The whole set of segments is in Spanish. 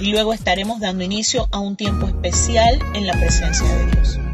y luego estaremos dando inicio a un tiempo especial en la presencia de Dios.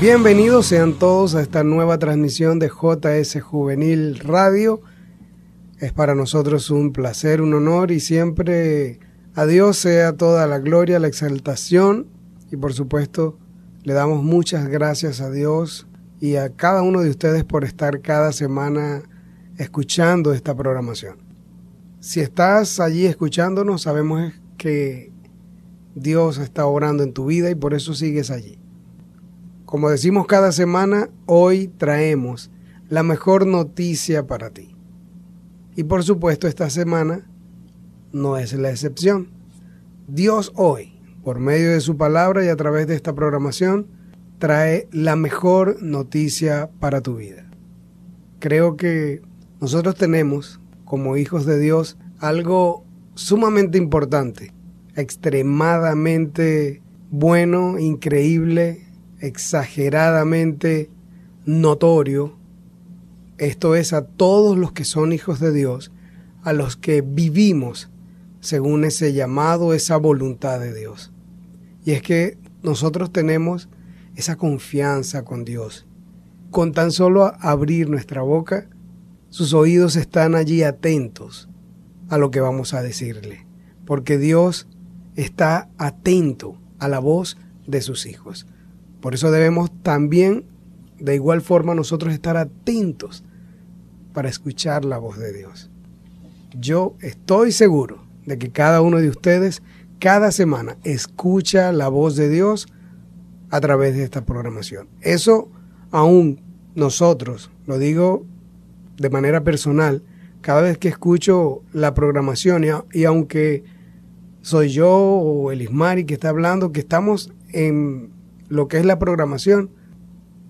Bienvenidos sean todos a esta nueva transmisión de JS Juvenil Radio. Es para nosotros un placer, un honor y siempre a Dios sea toda la gloria, la exaltación y por supuesto le damos muchas gracias a Dios y a cada uno de ustedes por estar cada semana escuchando esta programación. Si estás allí escuchándonos, sabemos que Dios está orando en tu vida y por eso sigues allí. Como decimos cada semana, hoy traemos la mejor noticia para ti. Y por supuesto, esta semana no es la excepción. Dios hoy, por medio de su palabra y a través de esta programación, trae la mejor noticia para tu vida. Creo que nosotros tenemos como hijos de Dios algo sumamente importante, extremadamente bueno, increíble, exageradamente notorio. Esto es a todos los que son hijos de Dios, a los que vivimos según ese llamado, esa voluntad de Dios. Y es que nosotros tenemos esa confianza con Dios. Con tan solo abrir nuestra boca, sus oídos están allí atentos a lo que vamos a decirle, porque Dios está atento a la voz de sus hijos. Por eso debemos también, de igual forma, nosotros estar atentos para escuchar la voz de Dios. Yo estoy seguro de que cada uno de ustedes cada semana escucha la voz de Dios a través de esta programación. Eso aún nosotros, lo digo de manera personal, cada vez que escucho la programación y, aunque soy yo o el Ismari que está hablando, que estamos en lo que es la programación,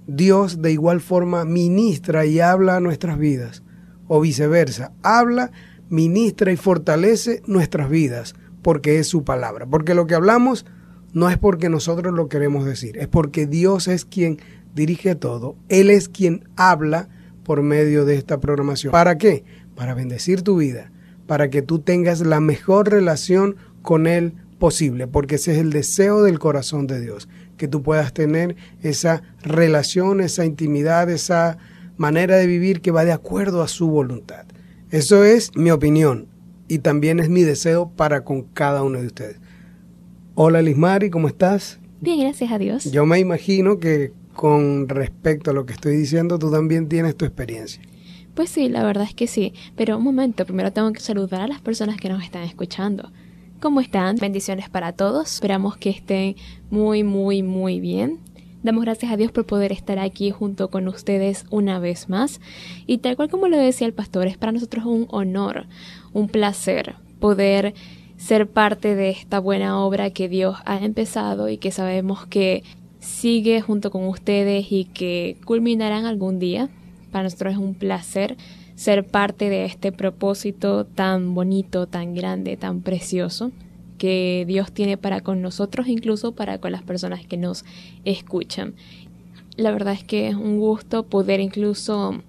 Dios de igual forma ministra y habla a nuestras vidas, o viceversa, habla, ministra y fortalece nuestras vidas, porque es su palabra, porque lo que hablamos no es porque nosotros lo queremos decir, es porque Dios es quien dirige todo, Él es quien habla, por medio de esta programación. ¿Para qué? Para bendecir tu vida, para que tú tengas la mejor relación con Él posible, porque ese es el deseo del corazón de Dios, que tú puedas tener esa relación, esa intimidad, esa manera de vivir que va de acuerdo a su voluntad. Eso es mi opinión y también es mi deseo para con cada uno de ustedes. Hola Lismari, ¿cómo estás? Bien, gracias a Dios. Yo me imagino que con respecto a lo que estoy diciendo, tú también tienes tu experiencia. Pues sí, la verdad es que sí. Pero un momento, primero tengo que saludar a las personas que nos están escuchando. ¿Cómo están? Bendiciones para todos. Esperamos que estén muy, muy, muy bien. Damos gracias a Dios por poder estar aquí junto con ustedes una vez más. Y tal cual como lo decía el pastor, es para nosotros un honor, un placer poder ser parte de esta buena obra que Dios ha empezado y que sabemos que sigue junto con ustedes y que culminarán algún día. Para nosotros es un placer ser parte de este propósito tan bonito, tan grande, tan precioso que Dios tiene para con nosotros, incluso para con las personas que nos escuchan. La verdad es que es un gusto poder incluso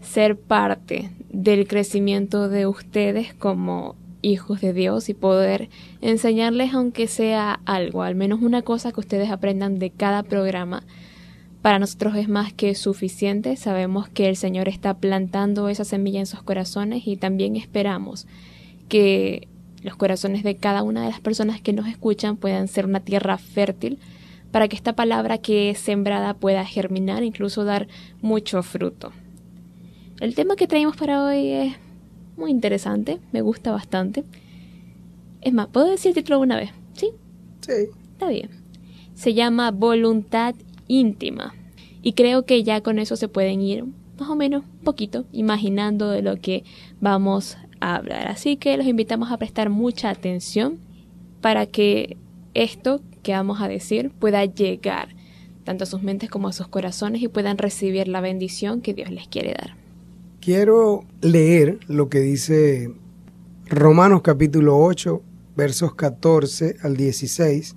ser parte del crecimiento de ustedes como hijos de Dios y poder enseñarles aunque sea algo, al menos una cosa que ustedes aprendan de cada programa. Para nosotros es más que suficiente, sabemos que el Señor está plantando esa semilla en sus corazones y también esperamos que los corazones de cada una de las personas que nos escuchan puedan ser una tierra fértil para que esta palabra que es sembrada pueda germinar, incluso dar mucho fruto. El tema que traemos para hoy es muy interesante, me gusta bastante. Es más, ¿puedo decir el título una vez? ¿Sí? Sí. Está bien. Se llama Voluntad íntima. Y creo que ya con eso se pueden ir más o menos poquito imaginando de lo que vamos a hablar. Así que los invitamos a prestar mucha atención para que esto que vamos a decir pueda llegar tanto a sus mentes como a sus corazones y puedan recibir la bendición que Dios les quiere dar. Quiero leer lo que dice Romanos capítulo 8, versos 14 al 16,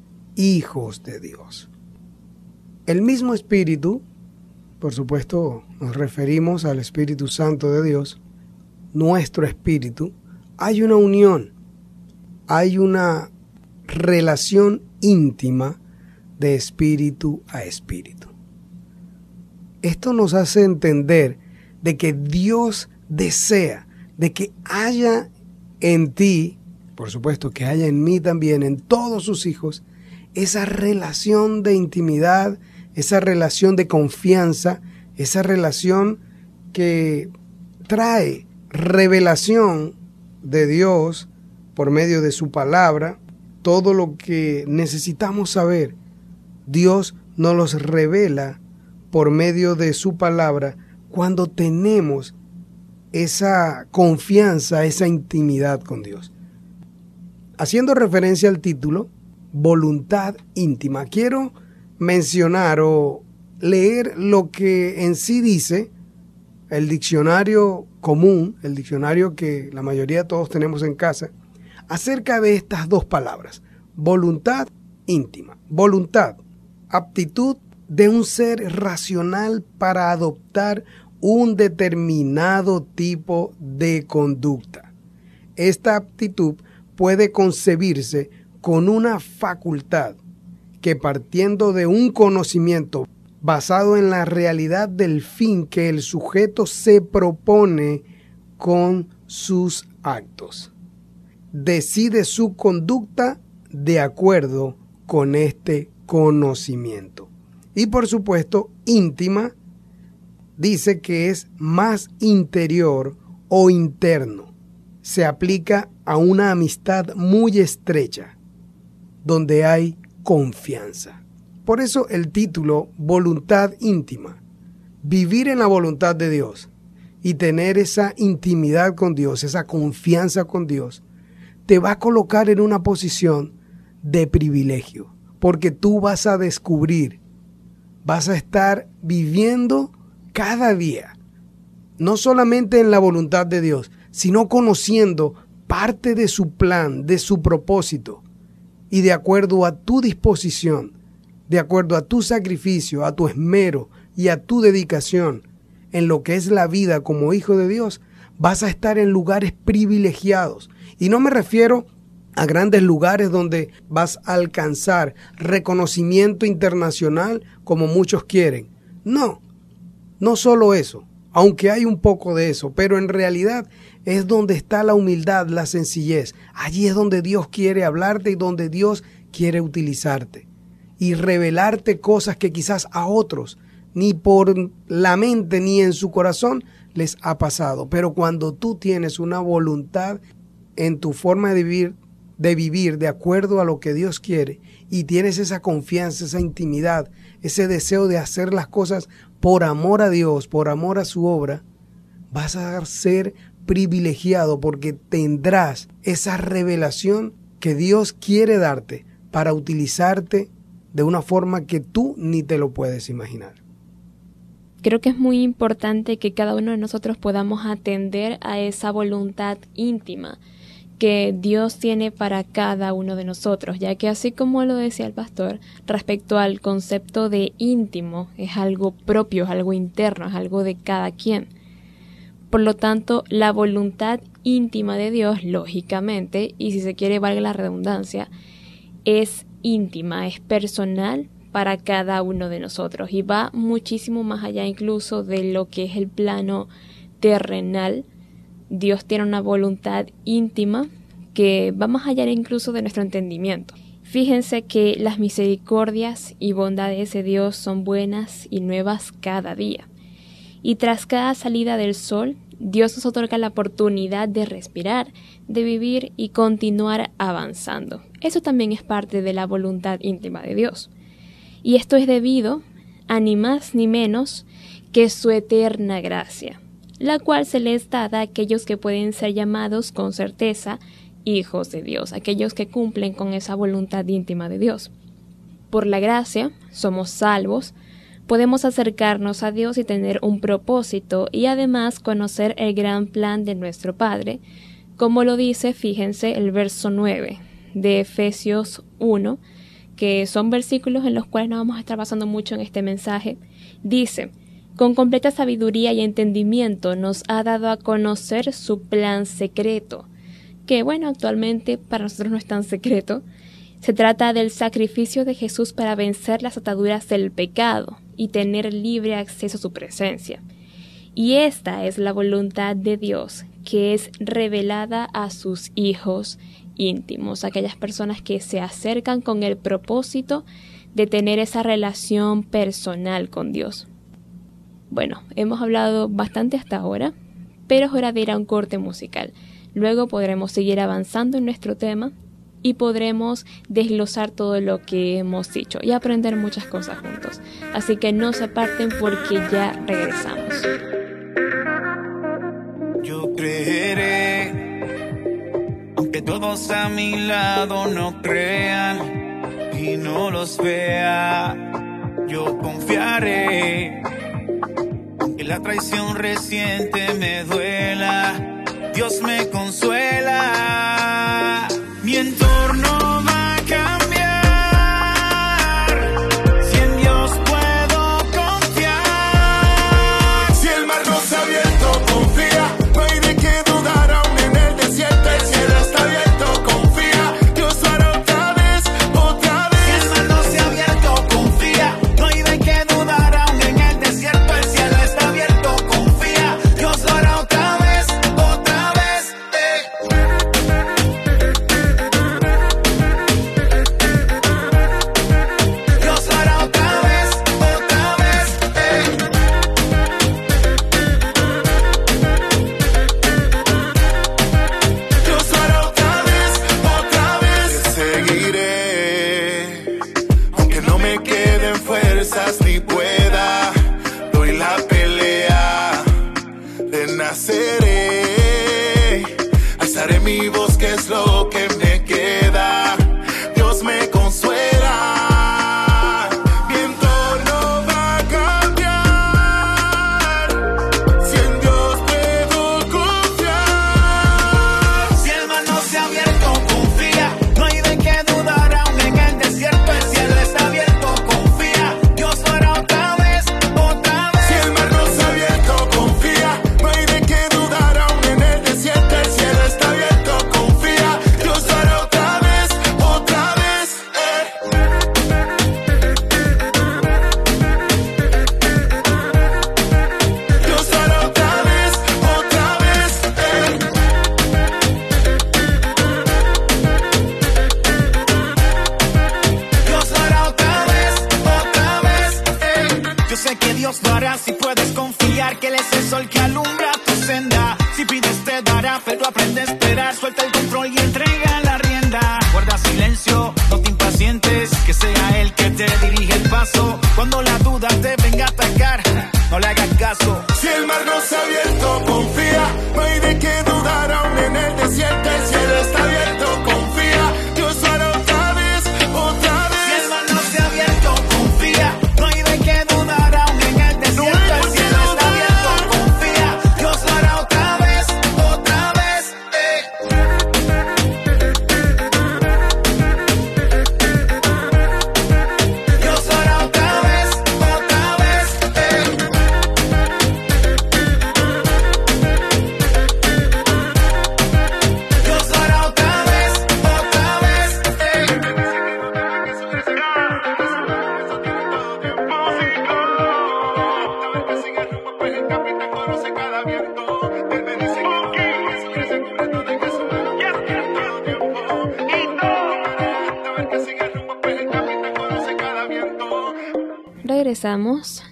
hijos de Dios. El mismo Espíritu, por supuesto nos referimos al Espíritu Santo de Dios, nuestro Espíritu, hay una unión, hay una relación íntima de espíritu a espíritu. Esto nos hace entender de que Dios desea de que haya en ti, por supuesto que haya en mí también, en todos sus hijos, esa relación de intimidad, esa relación de confianza, esa relación que trae revelación de Dios por medio de su palabra, todo lo que necesitamos saber, Dios nos los revela por medio de su palabra cuando tenemos esa confianza, esa intimidad con Dios. Haciendo referencia al título, voluntad íntima, quiero mencionar o leer lo que en sí dice el diccionario común, el diccionario que la mayoría de todos tenemos en casa, acerca de estas dos palabras, voluntad íntima. Voluntad, aptitud de un ser racional para adoptar un determinado tipo de conducta. Esta aptitud puede concebirse con una facultad que partiendo de un conocimiento basado en la realidad del fin que el sujeto se propone con sus actos. Decide su conducta de acuerdo con este conocimiento. Y por supuesto, íntima dice que es más interior o interno. Se aplica a una amistad muy estrecha, donde hay confianza. Por eso el título Voluntad íntima. Vivir en la voluntad de Dios y tener esa intimidad con Dios, esa confianza con Dios, te va a colocar en una posición de privilegio, porque tú vas a descubrir, vas a estar viviendo cada día, no solamente en la voluntad de Dios, sino conociendo parte de su plan, de su propósito, y de acuerdo a tu disposición, de acuerdo a tu sacrificio, a tu esmero y a tu dedicación en lo que es la vida como hijo de Dios, vas a estar en lugares privilegiados. Y no me refiero a grandes lugares donde vas a alcanzar reconocimiento internacional como muchos quieren. No, no solo eso, aunque hay un poco de eso, pero en realidad es donde está la humildad, la sencillez. Allí es donde Dios quiere hablarte y donde Dios quiere utilizarte y revelarte cosas que quizás a otros ni por la mente ni en su corazón les ha pasado. Pero cuando tú tienes una voluntad en tu forma de vivir, de vivir de acuerdo a lo que Dios quiere y tienes esa confianza, esa intimidad, ese deseo de hacer las cosas por amor a Dios, por amor a su obra, vas a ser privilegiado porque tendrás esa revelación que Dios quiere darte para utilizarte de una forma que tú ni te lo puedes imaginar. Creo que es muy importante que cada uno de nosotros podamos atender a esa voluntad íntima que Dios tiene para cada uno de nosotros, ya que así como lo decía el pastor, respecto al concepto de íntimo, es algo propio, es algo interno, es algo de cada quien. Por lo tanto, la voluntad íntima de Dios, lógicamente, y si se quiere valga la redundancia, es íntima, es personal para cada uno de nosotros y va muchísimo más allá incluso de lo que es el plano terrenal Dios tiene una voluntad íntima que va más allá incluso de nuestro entendimiento. Fíjense que las misericordias y bondades de Dios son buenas y nuevas cada día. Y tras cada salida del sol, Dios nos otorga la oportunidad de respirar, de vivir y continuar avanzando. Eso también es parte de la voluntad íntima de Dios. Y esto es debido a ni más ni menos que su eterna gracia la cual se les da a aquellos que pueden ser llamados con certeza hijos de Dios, aquellos que cumplen con esa voluntad íntima de Dios. Por la gracia somos salvos, podemos acercarnos a Dios y tener un propósito y además conocer el gran plan de nuestro Padre, como lo dice, fíjense, el verso 9 de Efesios 1, que son versículos en los cuales no vamos a estar basando mucho en este mensaje, dice, con completa sabiduría y entendimiento nos ha dado a conocer su plan secreto, que bueno, actualmente para nosotros no es tan secreto. Se trata del sacrificio de Jesús para vencer las ataduras del pecado y tener libre acceso a su presencia. Y esta es la voluntad de Dios, que es revelada a sus hijos íntimos, aquellas personas que se acercan con el propósito de tener esa relación personal con Dios. Bueno, hemos hablado bastante hasta ahora, pero es hora de ir a un corte musical. Luego podremos seguir avanzando en nuestro tema y podremos desglosar todo lo que hemos dicho y aprender muchas cosas juntos. Así que no se aparten porque ya regresamos. Yo creeré, aunque todos a mi lado no crean y no los vea, yo confiaré. Aunque la traición reciente me duela, Dios me consuela. Mi entorno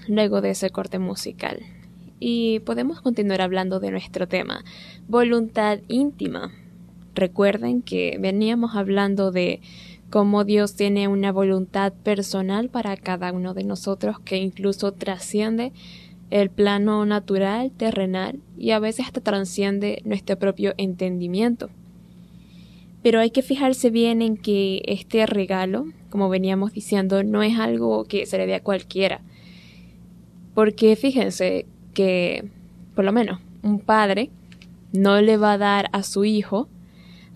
Luego de ese corte musical y podemos continuar hablando de nuestro tema, voluntad íntima. Recuerden que veníamos hablando de cómo Dios tiene una voluntad personal para cada uno de nosotros que incluso trasciende el plano natural, terrenal y a veces hasta trasciende nuestro propio entendimiento. Pero hay que fijarse bien en que este regalo, como veníamos diciendo, no es algo que se le dé a cualquiera. Porque fíjense que, por lo menos, un padre no le va a dar a su hijo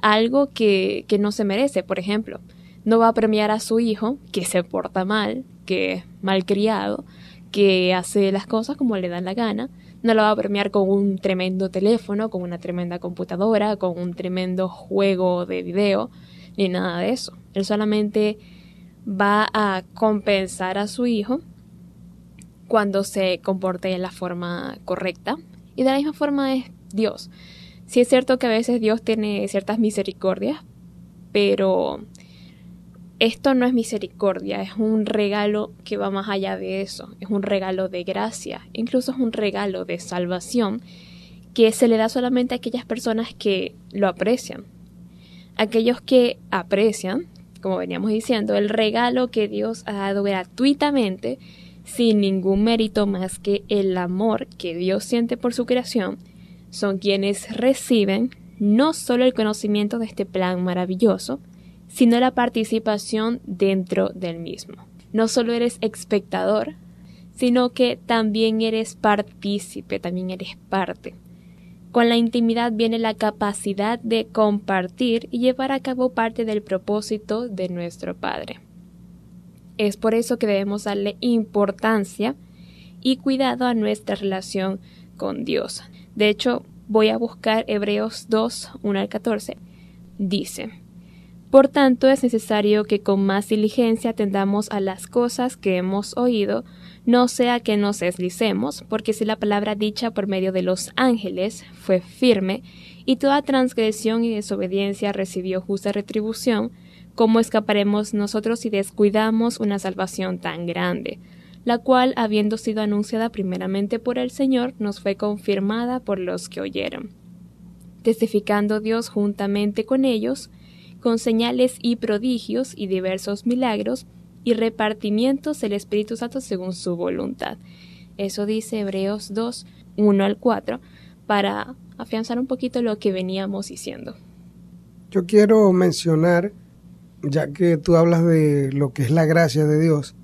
algo que, que no se merece. Por ejemplo, no va a premiar a su hijo que se porta mal, que es malcriado, que hace las cosas como le dan la gana, No lo va a premiar con un tremendo teléfono, con una tremenda computadora, con un tremendo juego de video, ni nada de eso. Él solamente va a compensar a su hijo cuando se comporte de la forma correcta. Y de la misma forma es Dios. Sí es cierto que a veces Dios tiene ciertas misericordias, pero esto no es misericordia, es un regalo que va más allá de eso, es un regalo de gracia, incluso es un regalo de salvación que se le da solamente a aquellas personas que lo aprecian. Aquellos que aprecian, como veníamos diciendo, el regalo que Dios ha dado gratuitamente, sin ningún mérito más que el amor que Dios siente por su creación, son quienes reciben no solo el conocimiento de este plan maravilloso, sino la participación dentro del mismo. No solo eres espectador, sino que también eres partícipe, también eres parte. Con la intimidad viene la capacidad de compartir y llevar a cabo parte del propósito de nuestro Padre. Es por eso que debemos darle importancia y cuidado a nuestra relación con Dios. De hecho, voy a buscar Hebreos 2, 1 al 14. Dice, Por tanto es necesario que con más diligencia atendamos a las cosas que hemos oído, no sea que nos deslicemos, porque si la palabra dicha por medio de los ángeles fue firme, y toda transgresión y desobediencia recibió justa retribución, ¿cómo escaparemos nosotros si descuidamos una salvación tan grande? la cual, habiendo sido anunciada primeramente por el Señor, nos fue confirmada por los que oyeron, testificando Dios juntamente con ellos, con señales y prodigios y diversos milagros, y repartimientos del Espíritu Santo según su voluntad. Eso dice Hebreos 2, 1 al 4, para afianzar un poquito lo que veníamos diciendo. Yo quiero mencionar, ya que tú hablas de lo que es la gracia de Dios,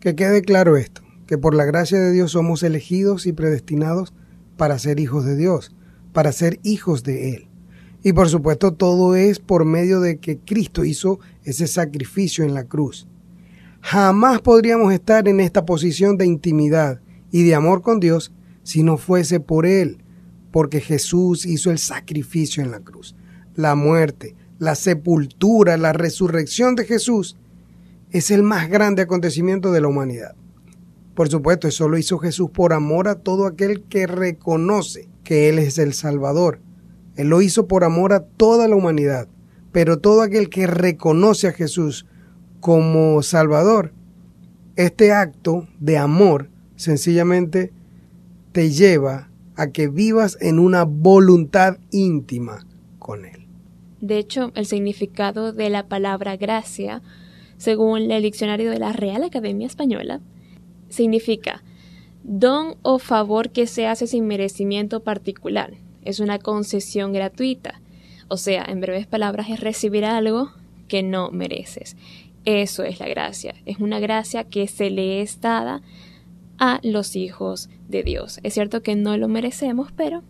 que quede claro esto, que por la gracia de Dios somos elegidos y predestinados para ser hijos de Dios, para ser hijos de Él. Y por supuesto todo es por medio de que Cristo hizo ese sacrificio en la cruz. Jamás podríamos estar en esta posición de intimidad y de amor con Dios si no fuese por Él, porque Jesús hizo el sacrificio en la cruz. La muerte, la sepultura, la resurrección de Jesús es el más grande acontecimiento de la humanidad. Por supuesto, eso lo hizo Jesús por amor a todo aquel que reconoce que Él es el Salvador. Él lo hizo por amor a toda la humanidad. Pero todo aquel que reconoce a Jesús como Salvador, este acto de amor sencillamente te lleva a que vivas en una voluntad íntima con Él. De hecho, el significado de la palabra gracia según el diccionario de la Real Academia Española, significa don o favor que se hace sin merecimiento particular. Es una concesión gratuita. O sea, en breves palabras, es recibir algo que no mereces. Eso es la gracia. Es una gracia que se le es dada a los hijos de Dios. Es cierto que no lo merecemos, pero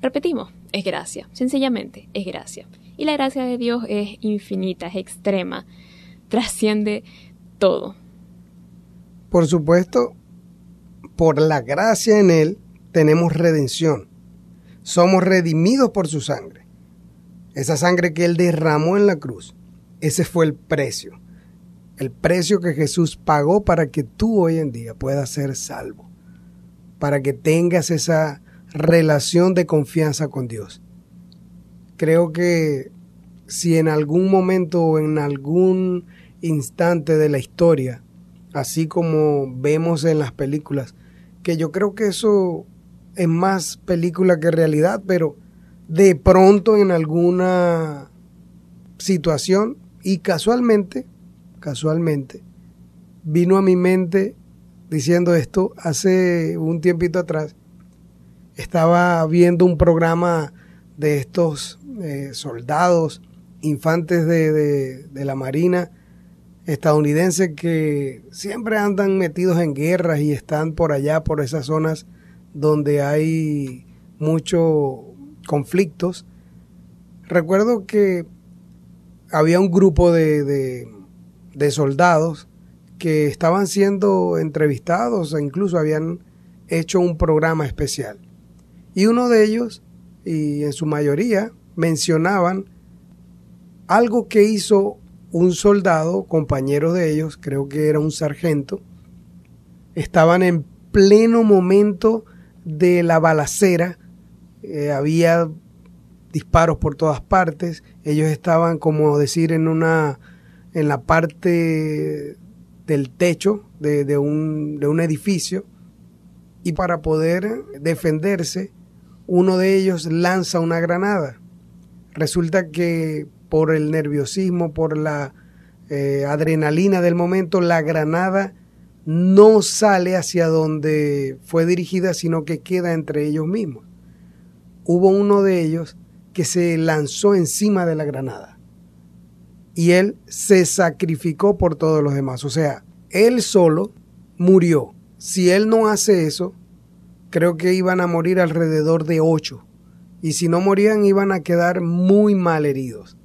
repetimos, es gracia. Sencillamente, es gracia. Y la gracia de Dios es infinita, es extrema trasciende todo. Por supuesto, por la gracia en Él tenemos redención. Somos redimidos por su sangre. Esa sangre que Él derramó en la cruz. Ese fue el precio. El precio que Jesús pagó para que tú hoy en día puedas ser salvo. Para que tengas esa relación de confianza con Dios. Creo que si en algún momento o en algún instante de la historia, así como vemos en las películas, que yo creo que eso es más película que realidad, pero de pronto en alguna situación y casualmente, casualmente, vino a mi mente diciendo esto hace un tiempito atrás. Estaba viendo un programa de estos eh, soldados, infantes de, de la Marina, estadounidenses que siempre andan metidos en guerras y están por allá, por esas zonas donde hay muchos conflictos. Recuerdo que había un grupo de, soldados que estaban siendo entrevistados e incluso habían hecho un programa especial. Y uno de ellos, y en su mayoría, mencionaban algo que hizo un soldado, compañero de ellos, creo que era un sargento, estaban en pleno momento de la balacera, eh, había disparos por todas partes, ellos estaban como decir en una en la parte del techo de, un, de un edificio y para poder defenderse uno de ellos lanza una granada. Resulta que por el nerviosismo, por la eh, adrenalina del momento, la granada no sale hacia donde fue dirigida, sino que queda entre ellos mismos. Hubo uno de ellos que se lanzó encima de la granada y él se sacrificó por todos los demás. O sea, él solo murió. Si él no hace eso, creo que iban a morir alrededor de ocho. Y si no morían, iban a quedar muy mal heridos.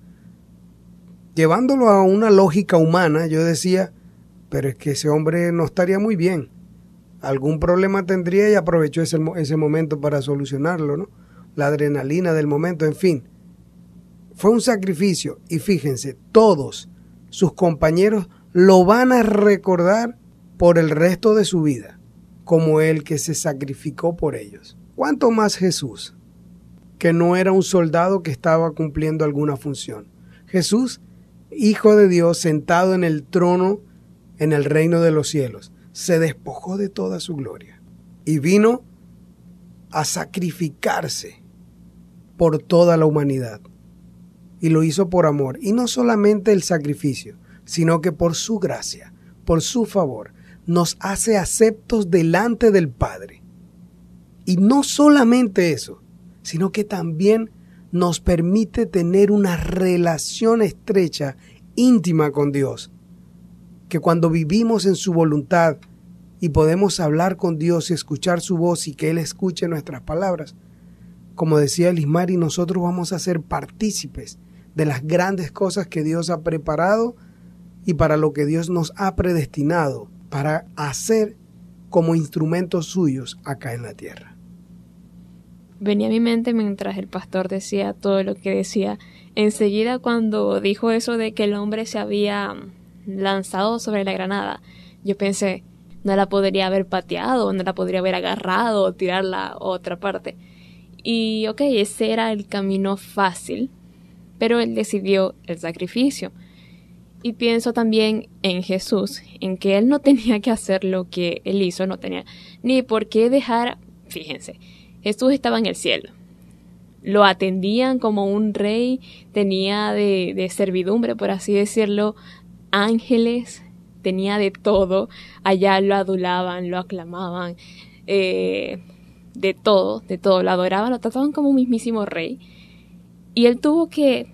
Llevándolo a una lógica humana, yo decía, pero es que ese hombre no estaría muy bien. Algún problema tendría y aprovechó ese, ese momento para solucionarlo, ¿no? La adrenalina del momento, en fin. Fue un sacrificio y fíjense, todos sus compañeros lo van a recordar por el resto de su vida, como el que se sacrificó por ellos. ¿Cuánto más Jesús, que no era un soldado que estaba cumpliendo alguna función? Jesús, Hijo de Dios, sentado en el trono en el reino de los cielos, se despojó de toda su gloria y vino a sacrificarse por toda la humanidad. Y lo hizo por amor. Y no solamente el sacrificio, sino que por su gracia, por su favor, nos hace aceptos delante del Padre. Y no solamente eso, sino que también nos permite tener una relación estrecha, íntima con Dios, que cuando vivimos en su voluntad y podemos hablar con Dios y escuchar su voz y que Él escuche nuestras palabras, como decía y nosotros vamos a ser partícipes de las grandes cosas que Dios ha preparado y para lo que Dios nos ha predestinado para hacer como instrumentos suyos acá en la tierra. Venía a mi mente mientras el pastor decía todo lo que decía. Enseguida cuando dijo eso de que el hombre se había lanzado sobre la granada, yo pensé, no la podría haber pateado, no la podría haber agarrado o tirarla a otra parte. Y ok, ese era el camino fácil, pero él decidió el sacrificio. Y pienso también en Jesús, en que él no tenía que hacer lo que él hizo, no tenía ni por qué dejar, fíjense, Jesús estaba en el cielo. Lo atendían como un rey, tenía de, servidumbre, por así decirlo, ángeles, tenía de todo, allá lo adulaban, lo aclamaban, eh, de todo, de todo, lo adoraban, lo trataban como un mismísimo rey. Y él tuvo que,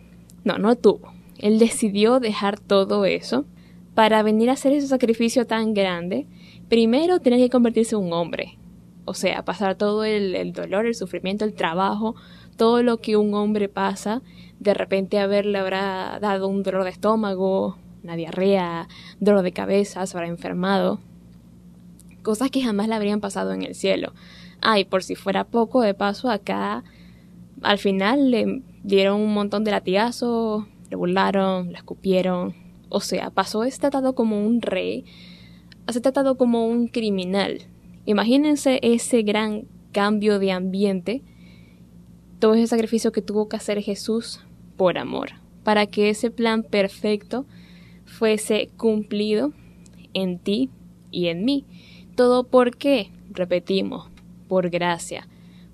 no, no tuvo, él decidió dejar todo eso para venir a hacer ese sacrificio tan grande. Primero tenía que convertirse en un hombre, o sea, pasar todo el, dolor, el sufrimiento, el trabajo, todo lo que un hombre pasa, de repente haberle habrá dado un dolor de estómago, una diarrea, dolor de cabeza, se habrá enfermado. Cosas que jamás le habrían pasado en el cielo. Ay, por si fuera poco, de paso, acá al final le dieron un montón de latigazos, le burlaron, le escupieron. O sea, pasó es tratado como un rey, a ser tratado como un criminal. Imagínense ese gran cambio de ambiente, todo ese sacrificio que tuvo que hacer Jesús por amor, para que ese plan perfecto fuese cumplido en ti y en mí. Todo por qué, repetimos, por gracia.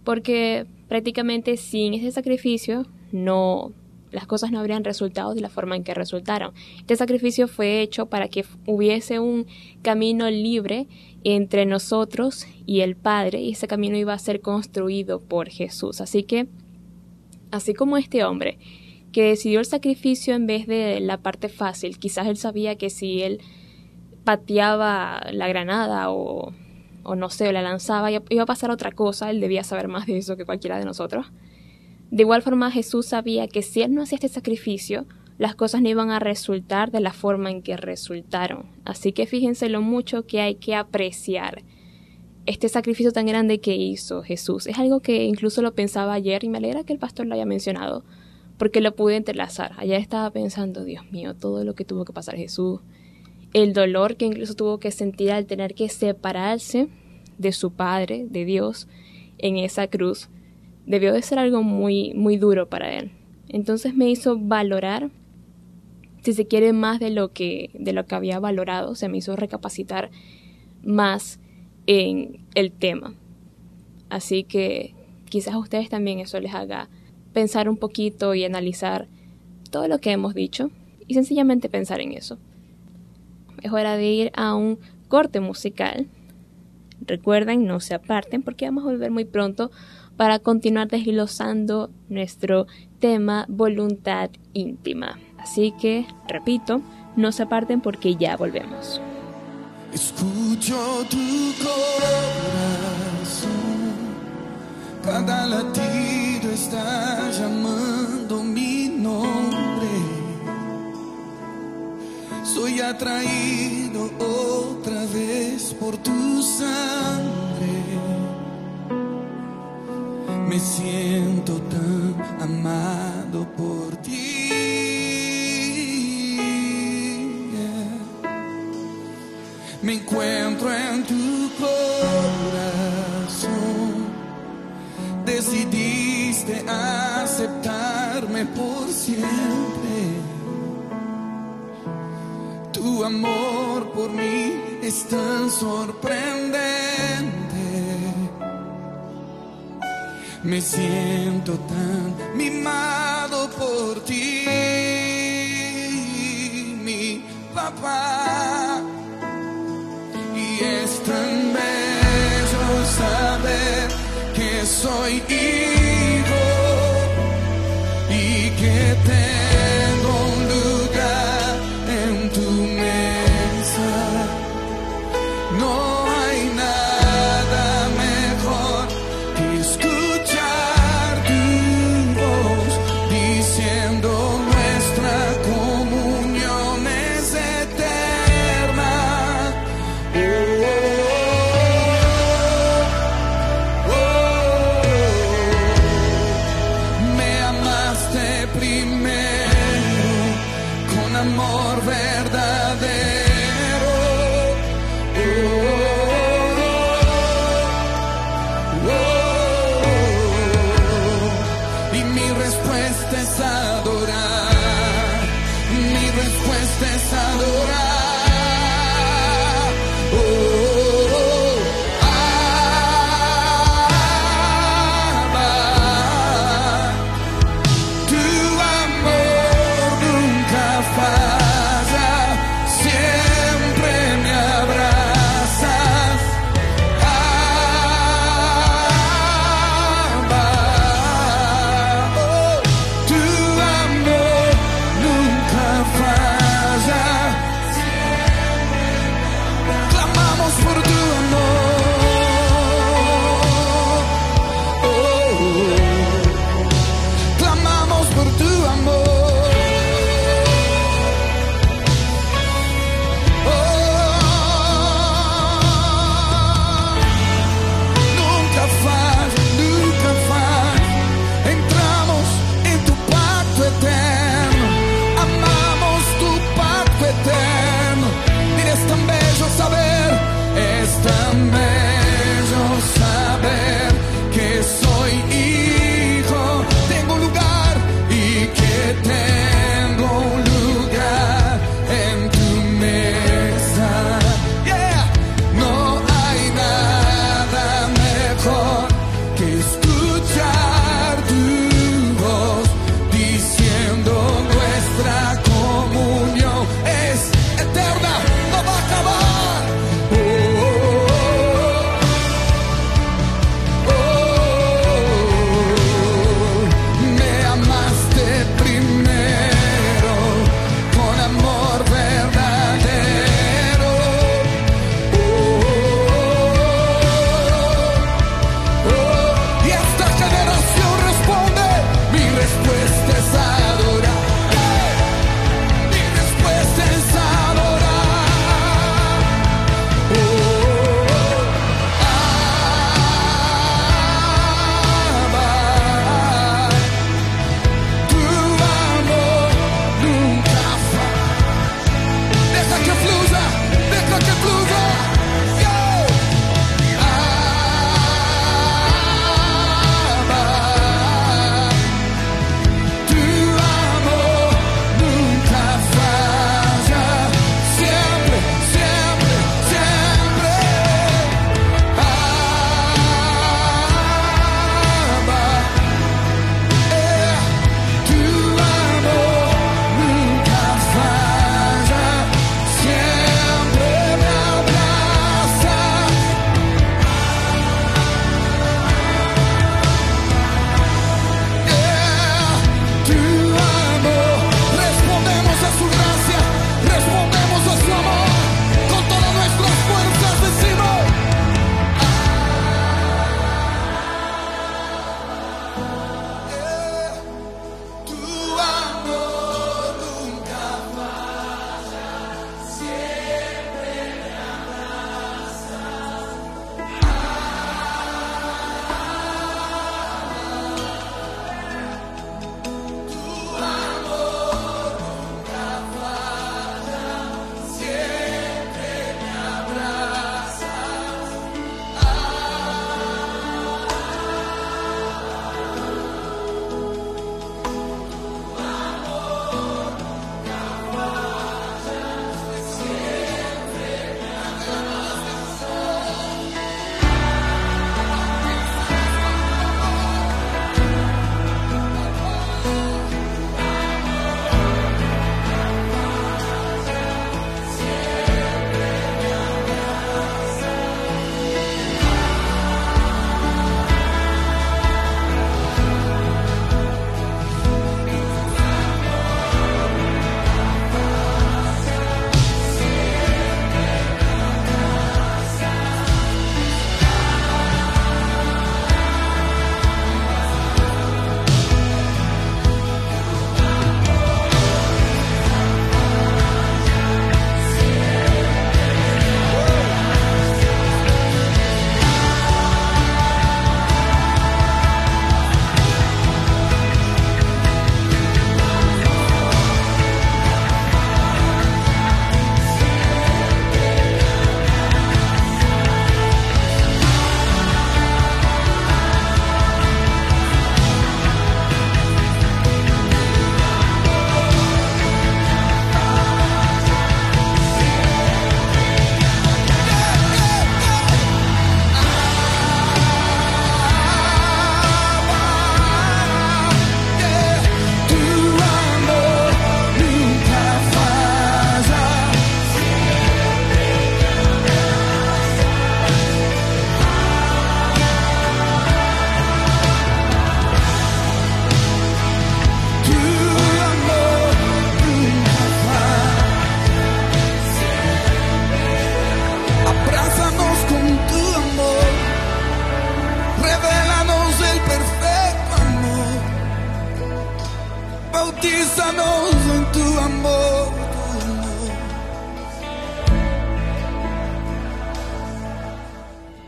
Porque prácticamente sin ese sacrificio no las cosas no habrían resultado de la forma en que resultaron. Este sacrificio fue hecho para que hubiese un camino libre entre nosotros y el Padre, y ese camino iba a ser construido por Jesús. Así que, así como este hombre que decidió el sacrificio en vez de la parte fácil. Quizás él sabía que si él pateaba la granada o, o no sé, o la lanzaba, iba a pasar otra cosa, él debía saber más de eso que cualquiera de nosotros. De igual forma Jesús sabía que si él no hacía este sacrificio, las cosas no iban a resultar de la forma en que resultaron. Así que fíjense lo mucho que hay que apreciar este sacrificio tan grande que hizo Jesús. Es algo que incluso lo pensaba ayer y me alegra que el pastor lo haya mencionado, porque lo pude entrelazar. Ayer estaba pensando, Dios mío, todo lo que tuvo que pasar Jesús, el dolor que incluso tuvo que sentir al tener que separarse de su Padre, de Dios, en esa cruz, debió de ser algo muy, muy duro para él. Entonces me hizo valorar, si se quiere, más de lo que, de lo que había valorado, se me hizo recapacitar más en el tema. Así que quizás a ustedes también eso les haga pensar un poquito y analizar todo lo que hemos dicho y sencillamente pensar en eso. Es hora de ir a un corte musical. Recuerden, no se aparten porque vamos a volver muy pronto para continuar desglosando nuestro tema voluntad íntima. Así que, repito, no se aparten porque ya volvemos. Escucho tu corazón, cada latido está llamando Soy atraído otra vez por tu sangre. Me siento tan amado por ti. Me encuentro en tu corazón. Decidiste aceptarme por Tu amor por mí es tan sorprendente. Me siento tan mimado por ti, mi papá. Y es tan bello saber que soy hijo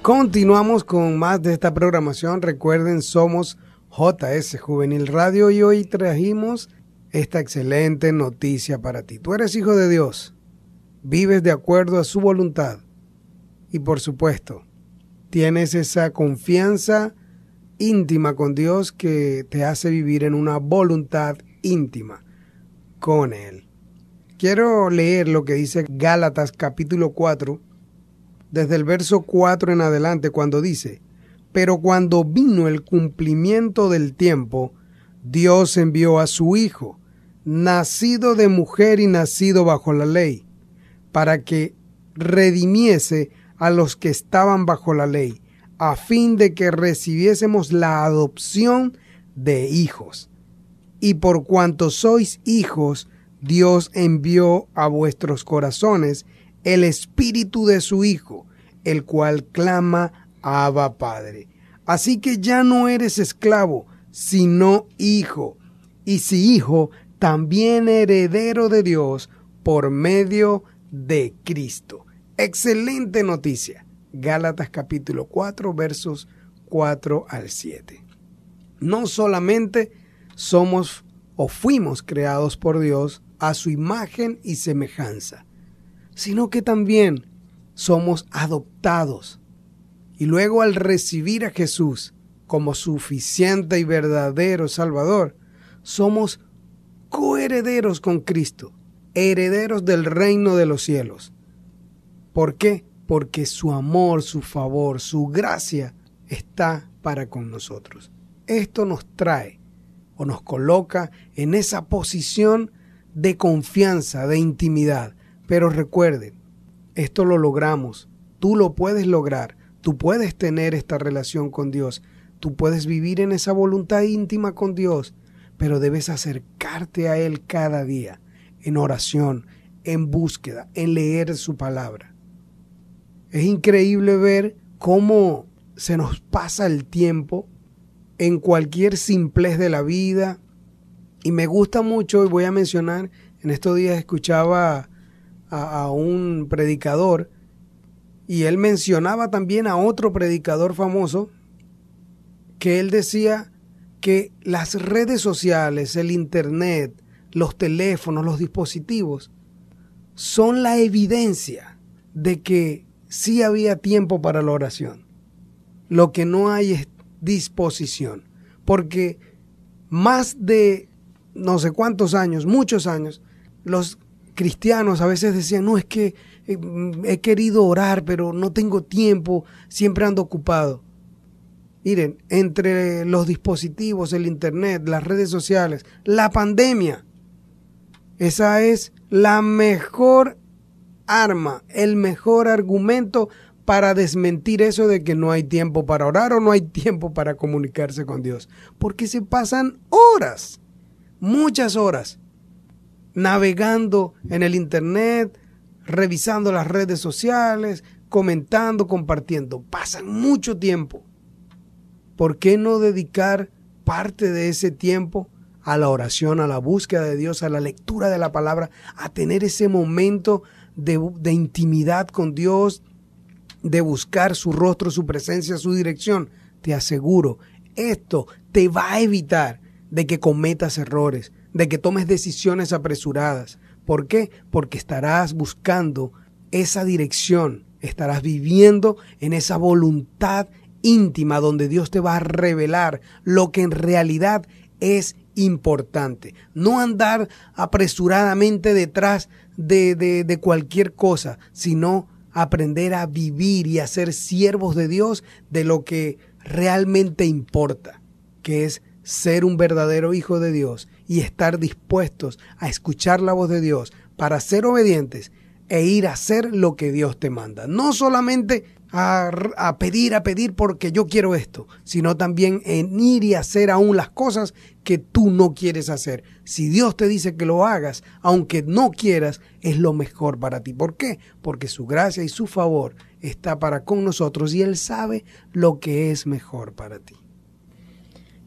Continuamos con más de esta programación. Recuerden, somos JS Juvenil Radio y hoy trajimos esta excelente noticia para ti. Tú eres hijo de Dios, vives de acuerdo a su voluntad y por supuesto, tienes esa confianza íntima con Dios que te hace vivir en una voluntad íntima con Él. Quiero leer lo que dice Gálatas capítulo 4, desde el verso 4 en adelante, cuando dice, pero cuando vino el cumplimiento del tiempo, Dios envió a su Hijo, nacido de mujer y nacido bajo la ley, para que redimiese a los que estaban bajo la ley, a fin de que recibiésemos la adopción de hijos. Y por cuanto sois hijos, Dios envió a vuestros corazones el espíritu de su Hijo, el cual clama Abba Padre. Así que ya no eres esclavo, sino hijo, y si hijo, también heredero de Dios por medio de Cristo. Excelente noticia. Gálatas capítulo 4 versos 4 al 7. No solamente somos o fuimos creados por Dios a su imagen y semejanza, sino que también somos adoptados. Y luego al recibir a Jesús como suficiente y verdadero Salvador, somos coherederos con Cristo, herederos del reino de los cielos. ¿Por qué? Porque su amor, su favor, su gracia está para con nosotros. Esto nos trae o nos coloca en esa posición de confianza, de intimidad. Pero recuerden, esto lo logramos, tú lo puedes lograr, tú puedes tener esta relación con Dios, tú puedes vivir en esa voluntad íntima con Dios, pero debes acercarte a Él cada día, en oración, en búsqueda, en leer su palabra. Es increíble ver cómo se nos pasa el tiempo en cualquier simplez de la vida. Y me gusta mucho, y voy a mencionar, en estos días escuchaba a, un predicador y él mencionaba también a otro predicador famoso que él decía que las redes sociales, el Internet, los teléfonos, los dispositivos, son la evidencia de que sí había tiempo para la oración. Lo que no hay es disposición. Porque más de no sé cuántos años, muchos años, los cristianos a veces decían, no, es que eh, he querido orar, pero no tengo tiempo, siempre ando ocupado. Miren, entre los dispositivos, el Internet, las redes sociales, la pandemia, esa es la mejor arma, el mejor argumento para desmentir eso de que no hay tiempo para orar o no hay tiempo para comunicarse con Dios. Porque se pasan horas, muchas horas, navegando en el Internet, revisando las redes sociales, comentando, compartiendo. Pasan mucho tiempo. ¿Por qué no dedicar parte de ese tiempo a la oración, a la búsqueda de Dios, a la lectura de la palabra, a tener ese momento de, intimidad con Dios, de buscar su rostro, su presencia, su dirección, te aseguro, esto te va a evitar de que cometas errores, de que tomes decisiones apresuradas. ¿Por qué? Porque estarás buscando esa dirección, estarás viviendo en esa voluntad íntima donde Dios te va a revelar lo que en realidad es importante. No andar apresuradamente detrás de, de, cualquier cosa, sino aprender a vivir y a ser siervos de Dios de lo que realmente importa, que es ser un verdadero hijo de Dios y estar dispuestos a escuchar la voz de Dios para ser obedientes e ir a hacer lo que Dios te manda. No solamente a, pedir, a pedir porque yo quiero esto, sino también en ir y hacer aún las cosas que tú no quieres hacer. Si Dios te dice que lo hagas, aunque no quieras, es lo mejor para ti. ¿Por qué? Porque su gracia y su favor está para con nosotros y Él sabe lo que es mejor para ti.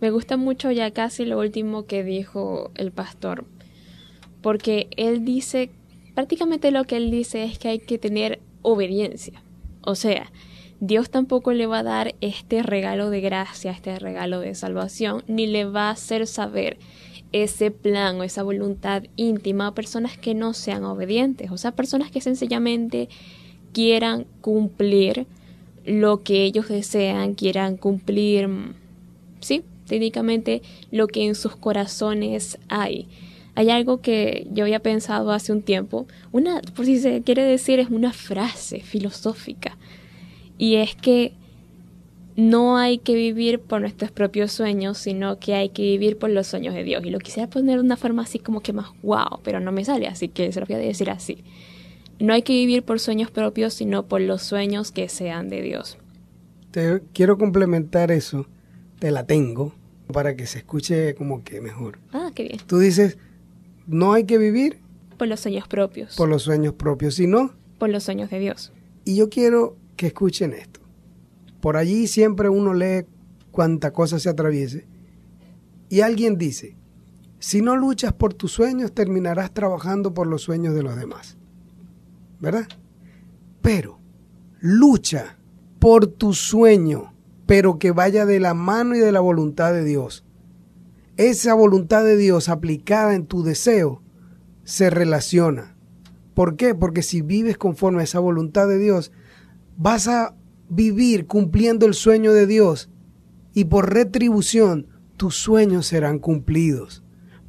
Me gusta mucho ya casi lo último que dijo el pastor, porque él dice, prácticamente lo que él dice es que hay que tener obediencia. O sea, Dios tampoco le va a dar este regalo de gracia, este regalo de salvación, ni le va a hacer saber ese plan o esa voluntad íntima a personas que no sean obedientes, o sea, personas que sencillamente quieran cumplir lo que ellos desean, quieran cumplir, sí, técnicamente lo que en sus corazones hay. Hay algo que yo había pensado hace un tiempo, una, por si se quiere decir, es una frase filosófica, y es que no hay que vivir por nuestros propios sueños, sino que hay que vivir por los sueños de Dios. Y lo quisiera poner de una forma así como que más wow, pero no me sale, así que se lo voy a decir así. No hay que vivir por sueños propios, sino por los sueños que sean de Dios. Te quiero complementar eso, te la tengo, para que se escuche como que mejor. Ah, qué bien. Tú dices, no hay que vivir Por los sueños propios. por los sueños propios, sino, por los sueños de Dios. y yo quiero que escuchen esto. Por allí siempre uno lee cuánta cosa se atraviese y alguien dice, si no luchas por tus sueños, terminarás trabajando por los sueños de los demás. ¿Verdad? Pero lucha por tu sueño, pero que vaya de la mano y de la voluntad de Dios. Esa voluntad de Dios aplicada en tu deseo se relaciona. ¿Por qué? Porque si vives conforme a esa voluntad de Dios, vas a vivir cumpliendo el sueño de Dios y por retribución tus sueños serán cumplidos.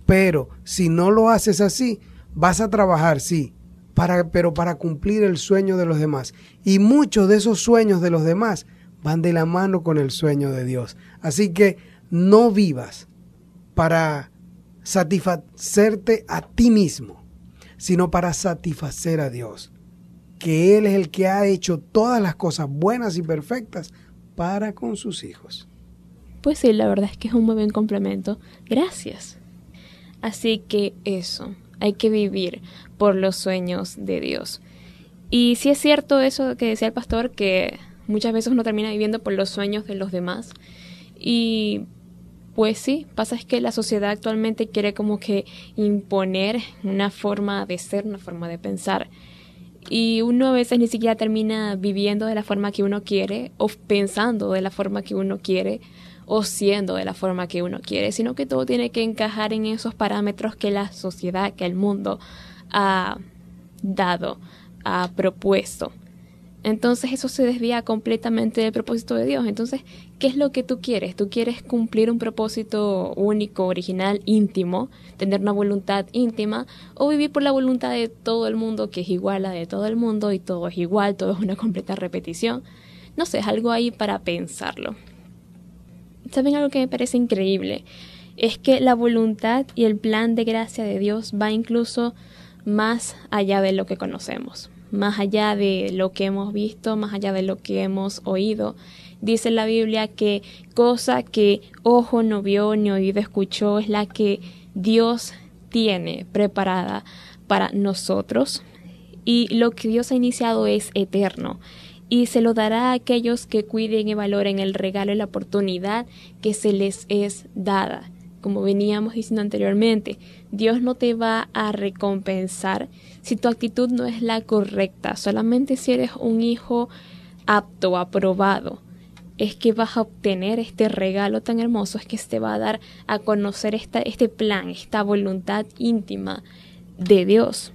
Pero si no lo haces así, vas a trabajar, sí, para, pero para cumplir el sueño de los demás. Y muchos de esos sueños de los demás van de la mano con el sueño de Dios. Así que no vivas para satisfacerte a ti mismo, sino para satisfacer a Dios, que Él es el que ha hecho todas las cosas buenas y perfectas para con sus hijos. Pues sí, la verdad es que es un muy buen complemento. Gracias. Así que eso, hay que vivir por los sueños de Dios. Y sí es cierto eso que decía el pastor, que muchas veces uno termina viviendo por los sueños de los demás. Y pues sí, pasa es que la sociedad actualmente quiere como que imponer una forma de ser, una forma de pensar. Y uno a veces ni siquiera termina viviendo de la forma que uno quiere o pensando de la forma que uno quiere o siendo de la forma que uno quiere, sino que todo tiene que encajar en esos parámetros que la sociedad, que el mundo ha dado, ha propuesto. Entonces eso se desvía completamente del propósito de Dios. Entonces, ¿qué es lo que tú quieres? ¿Tú quieres cumplir un propósito único, original, íntimo, tener una voluntad íntima o vivir por la voluntad de todo el mundo que es igual a la de todo el mundo y todo es igual, todo es una completa repetición? No sé, es algo ahí para pensarlo. ¿Saben algo que me parece increíble? Es que la voluntad y el plan de gracia de Dios va incluso más allá de lo que conocemos, más allá de lo que hemos visto, más allá de lo que hemos oído. Dice la Biblia que cosa que ojo no vio ni oído escuchó es la que Dios tiene preparada para nosotros y lo que Dios ha iniciado es eterno y se lo dará a aquellos que cuiden y valoren el regalo y la oportunidad que se les es dada. Como veníamos diciendo anteriormente, Dios no te va a recompensar si tu actitud no es la correcta, solamente si eres un hijo apto, aprobado. Es que vas a obtener este regalo tan hermoso, es que te va a dar a conocer esta, este plan, esta voluntad íntima de Dios.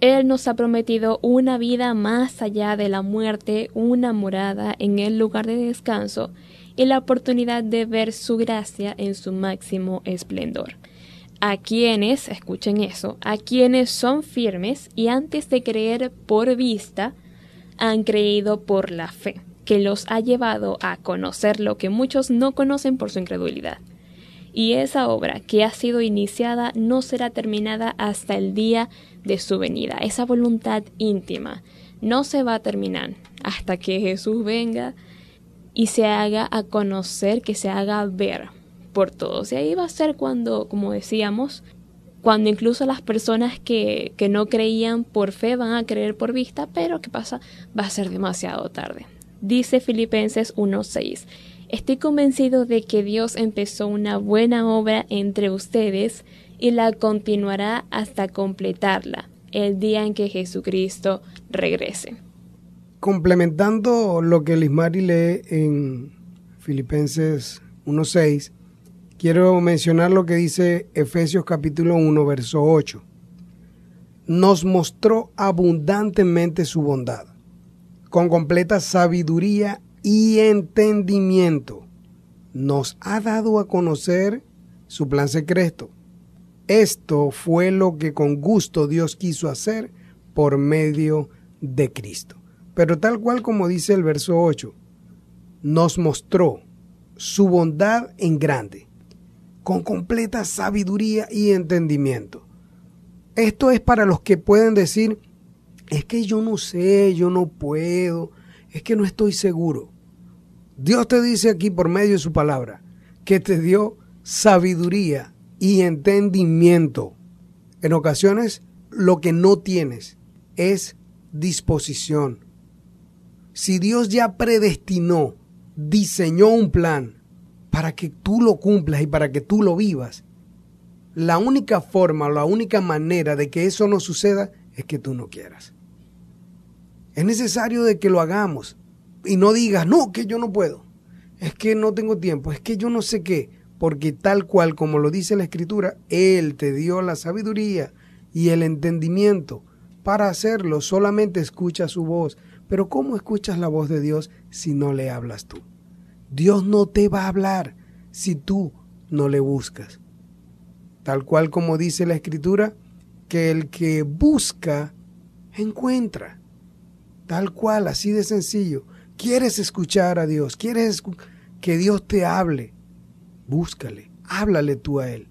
Él nos ha prometido una vida más allá de la muerte, una morada en el lugar de descanso y la oportunidad de ver su gracia en su máximo esplendor. A quienes, escuchen eso, a quienes son firmes y antes de creer por vista, han creído por la fe, que los ha llevado a conocer lo que muchos no conocen por su incredulidad y esa obra que ha sido iniciada no será terminada hasta el día de su venida. Esa voluntad íntima no se va a terminar hasta que Jesús venga y se haga a conocer, que se haga ver por todos. Y ahí va a ser cuando, como decíamos, cuando incluso las personas que, que no creían por fe van a creer por vista, pero ¿qué pasa? Va a ser demasiado tarde. Dice Filipenses 1.6. Estoy convencido de que Dios empezó una buena obra entre ustedes y la continuará hasta completarla el día en que Jesucristo regrese. Complementando lo que Lismari lee en Filipenses 1.6, quiero mencionar lo que dice Efesios capítulo 1, verso 8. Nos mostró abundantemente su bondad, con completa sabiduría y entendimiento. Nos ha dado a conocer su plan secreto. Esto fue lo que con gusto Dios quiso hacer por medio de Cristo. Pero tal cual como dice el verso 8, nos mostró su bondad en grande, con completa sabiduría y entendimiento. Esto es para los que pueden decir, es que yo no sé, yo no puedo, es que no estoy seguro. Dios te dice aquí por medio de su palabra que te dio sabiduría y entendimiento. En ocasiones lo que no tienes es disposición, si Dios ya predestinó, diseñó un plan para que tú lo cumplas y para que tú lo vivas, la única forma, la única manera de que eso no suceda es que tú no quieras. Es necesario de que lo hagamos. Y no digas, no, que yo no puedo, es que no tengo tiempo, es que yo no sé qué, porque tal cual como lo dice la escritura, Él te dio la sabiduría y el entendimiento para hacerlo, solamente escucha su voz, pero ¿cómo escuchas la voz de Dios si no le hablas tú? Dios no te va a hablar si tú no le buscas. Tal cual como dice la escritura, que el que busca, encuentra. Tal cual, así de sencillo. ¿Quieres escuchar a Dios? ¿Quieres que Dios te hable? Búscale, háblale tú a Él.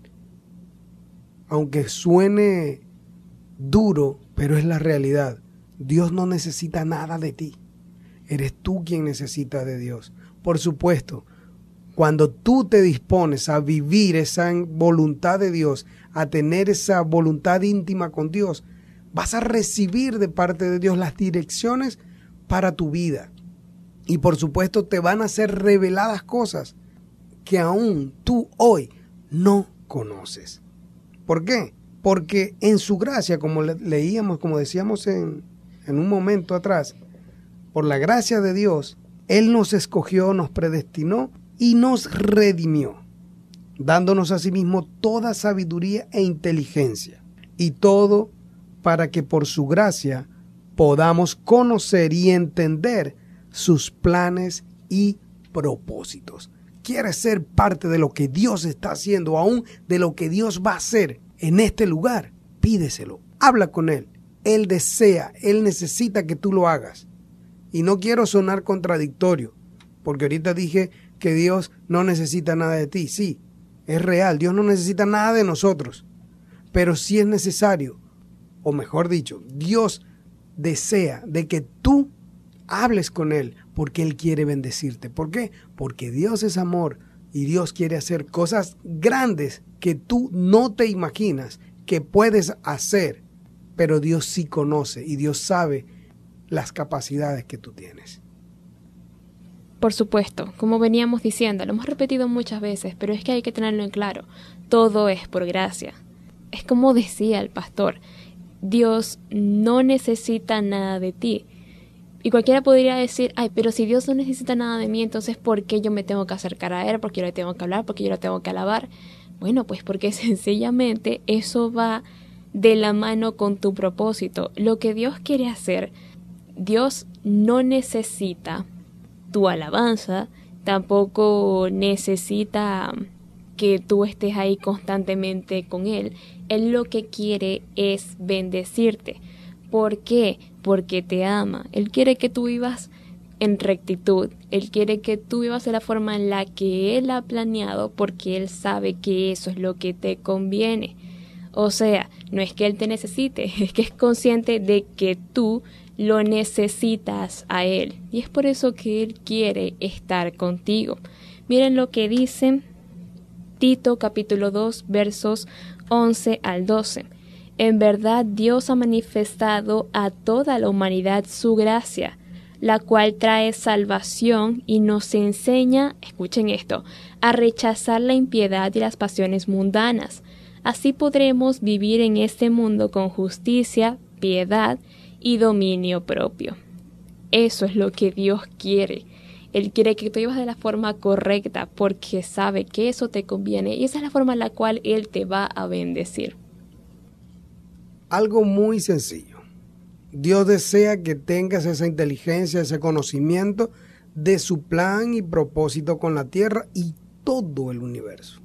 Aunque suene duro, pero es la realidad. Dios no necesita nada de ti. Eres tú quien necesita de Dios. Por supuesto, cuando tú te dispones a vivir esa voluntad de Dios, a tener esa voluntad íntima con Dios, vas a recibir de parte de Dios las direcciones para tu vida. Y por supuesto te van a ser reveladas cosas que aún tú hoy no conoces. ¿Por qué? Porque en su gracia, como leíamos, como decíamos en, en un momento atrás, por la gracia de Dios, Él nos escogió, nos predestinó y nos redimió, dándonos a sí mismo toda sabiduría e inteligencia, y todo para que por su gracia podamos conocer y entender sus planes y propósitos. ¿Quieres ser parte de lo que Dios está haciendo, aún de lo que Dios va a hacer en este lugar? Pídeselo, habla con Él, él desea, Él necesita que tú lo hagas. Y no quiero sonar contradictorio, porque ahorita dije que Dios no necesita nada de ti. Sí, es real, Dios no necesita nada de nosotros. Pero sí es necesario, o mejor dicho, Dios desea de que tú hables con Él, porque Él quiere bendecirte. ¿Por qué? Porque Dios es amor y Dios quiere hacer cosas grandes que tú no te imaginas que puedes hacer pero Dios sí conoce y Dios sabe las capacidades que tú tienes. Por supuesto, como veníamos diciendo, lo hemos repetido muchas veces, pero es que hay que tenerlo en claro, todo es por gracia. Es como decía el pastor, Dios no necesita nada de ti. Y cualquiera podría decir, ay, pero si Dios no necesita nada de mí, entonces ¿por qué yo me tengo que acercar a Él? ¿Por qué yo le tengo que hablar? ¿Por qué yo lo tengo que alabar? Bueno, pues porque sencillamente eso va de la mano con tu propósito. Lo que Dios quiere hacer, Dios no necesita tu alabanza, tampoco necesita que tú estés ahí constantemente con Él. Él lo que quiere es bendecirte. ¿Por qué? Porque te ama. Él quiere que tú vivas en rectitud. Él quiere que tú vivas de la forma en la que Él ha planeado porque Él sabe que eso es lo que te conviene. O sea, no es que Él te necesite, es que es consciente de que tú lo necesitas a Él. Y es por eso que Él quiere estar contigo. Miren lo que dice Tito capítulo 2 versos 11 al 12. En verdad Dios ha manifestado a toda la humanidad su gracia, la cual trae salvación y nos enseña, escuchen esto, a rechazar la impiedad y las pasiones mundanas Así podremos vivir en este mundo con justicia, piedad y dominio propio. Eso es lo que Dios quiere. Él quiere que tú vivas de la forma correcta porque sabe que eso te conviene y esa es la forma en la cual Él te va a bendecir. Algo muy sencillo. Dios desea que tengas esa inteligencia, ese conocimiento de su plan y propósito con la tierra y todo el universo.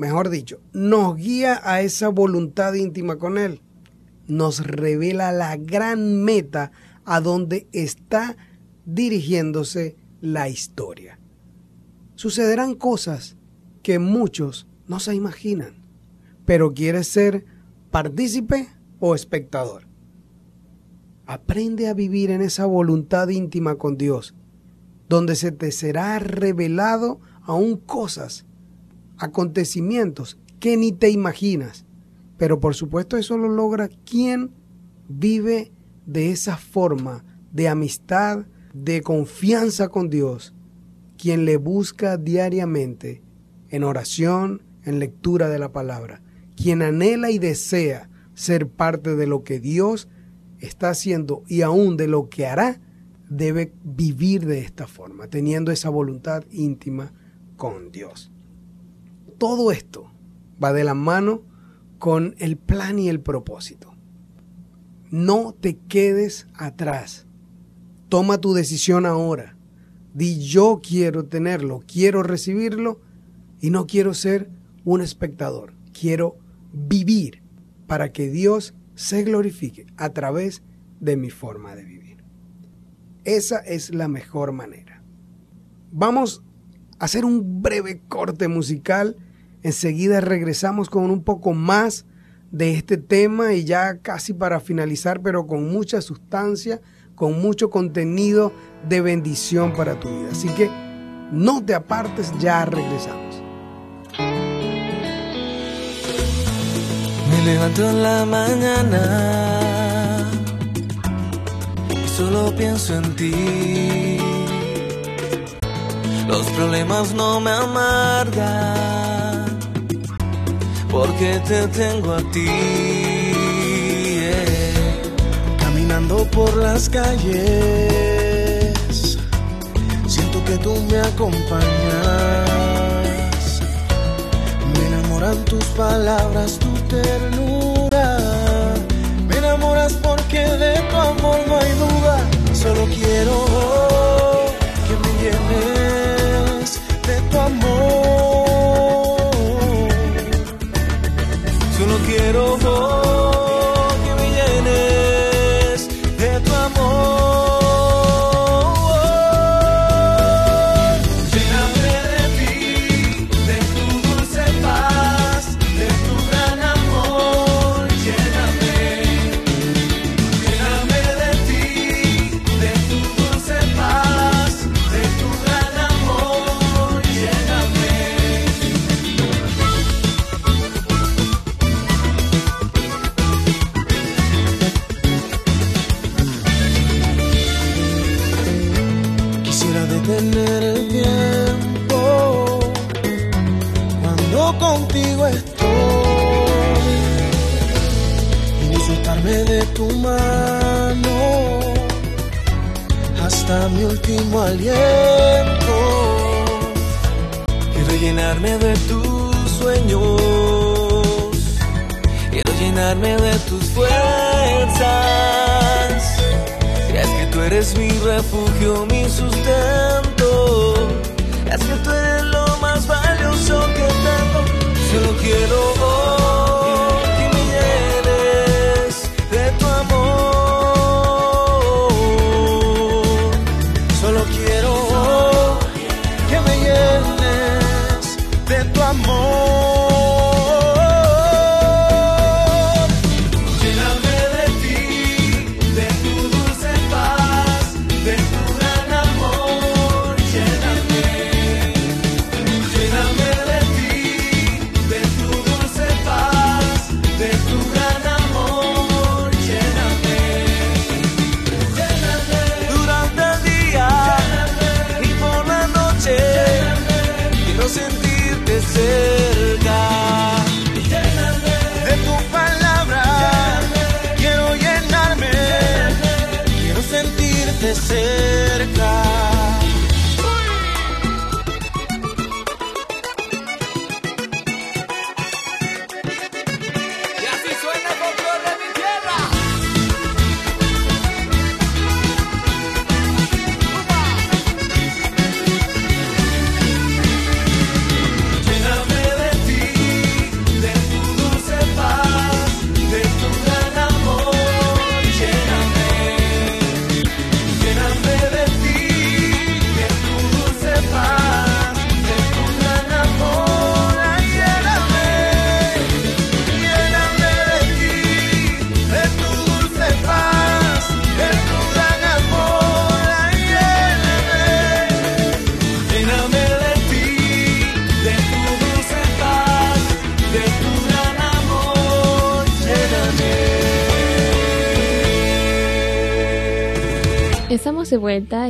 Mejor dicho, nos guía a esa voluntad íntima con Él. Nos revela la gran meta a donde está dirigiéndose la historia. Sucederán cosas que muchos no se imaginan, pero quieres ser partícipe o espectador. Aprende a vivir en esa voluntad íntima con Dios, donde se te será revelado aún cosas, acontecimientos que ni te imaginas. Pero por supuesto eso lo logra quien vive de esa forma de amistad, de confianza con Dios, quien le busca diariamente en oración, en lectura de la palabra, quien anhela y desea ser parte de lo que Dios está haciendo y aún de lo que hará, debe vivir de esta forma, teniendo esa voluntad íntima con Dios. Todo esto va de la mano con el plan y el propósito. No te quedes atrás. Toma tu decisión ahora. Di yo quiero tenerlo, quiero recibirlo y no quiero ser un espectador. Quiero vivir para que Dios se glorifique a través de mi forma de vivir. Esa es la mejor manera. Vamos a hacer un breve corte musical. Enseguida regresamos con un poco más de este tema y ya casi para finalizar, pero con mucha sustancia, con mucho contenido de bendición para tu vida. Así que no te apartes, ya regresamos. Me levanto en la mañana solo pienso en ti. Los problemas no me amargan porque te tengo a ti. Caminando por las calles, siento que tú me acompañas. Me enamoran tus palabras, tu ternura. Me enamoras porque de tu amor no hay duda. Solo quiero que me llenes de tu amor. quiero voy.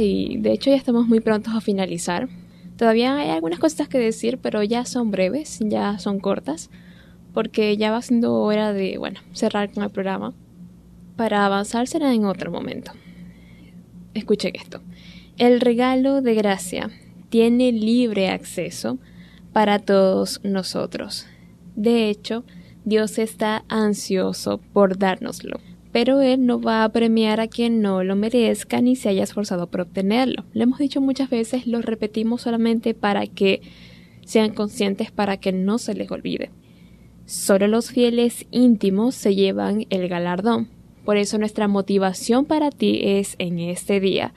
Y de hecho ya estamos muy prontos a finalizar. Todavía hay algunas cosas que decir, pero ya son breves, ya son cortas, porque ya va siendo hora de, bueno, cerrar con el programa. Para avanzar será en otro momento. Escuchen esto. El regalo de gracia tiene libre acceso para todos nosotros. De hecho, Dios está ansioso por dárnoslo, pero Él no va a premiar a quien no lo merezca ni se haya esforzado por obtenerlo. Lo hemos dicho muchas veces, lo repetimos solamente para que sean conscientes, para que no se les olvide. Solo los fieles íntimos se llevan el galardón. Por eso nuestra motivación para ti es en este día.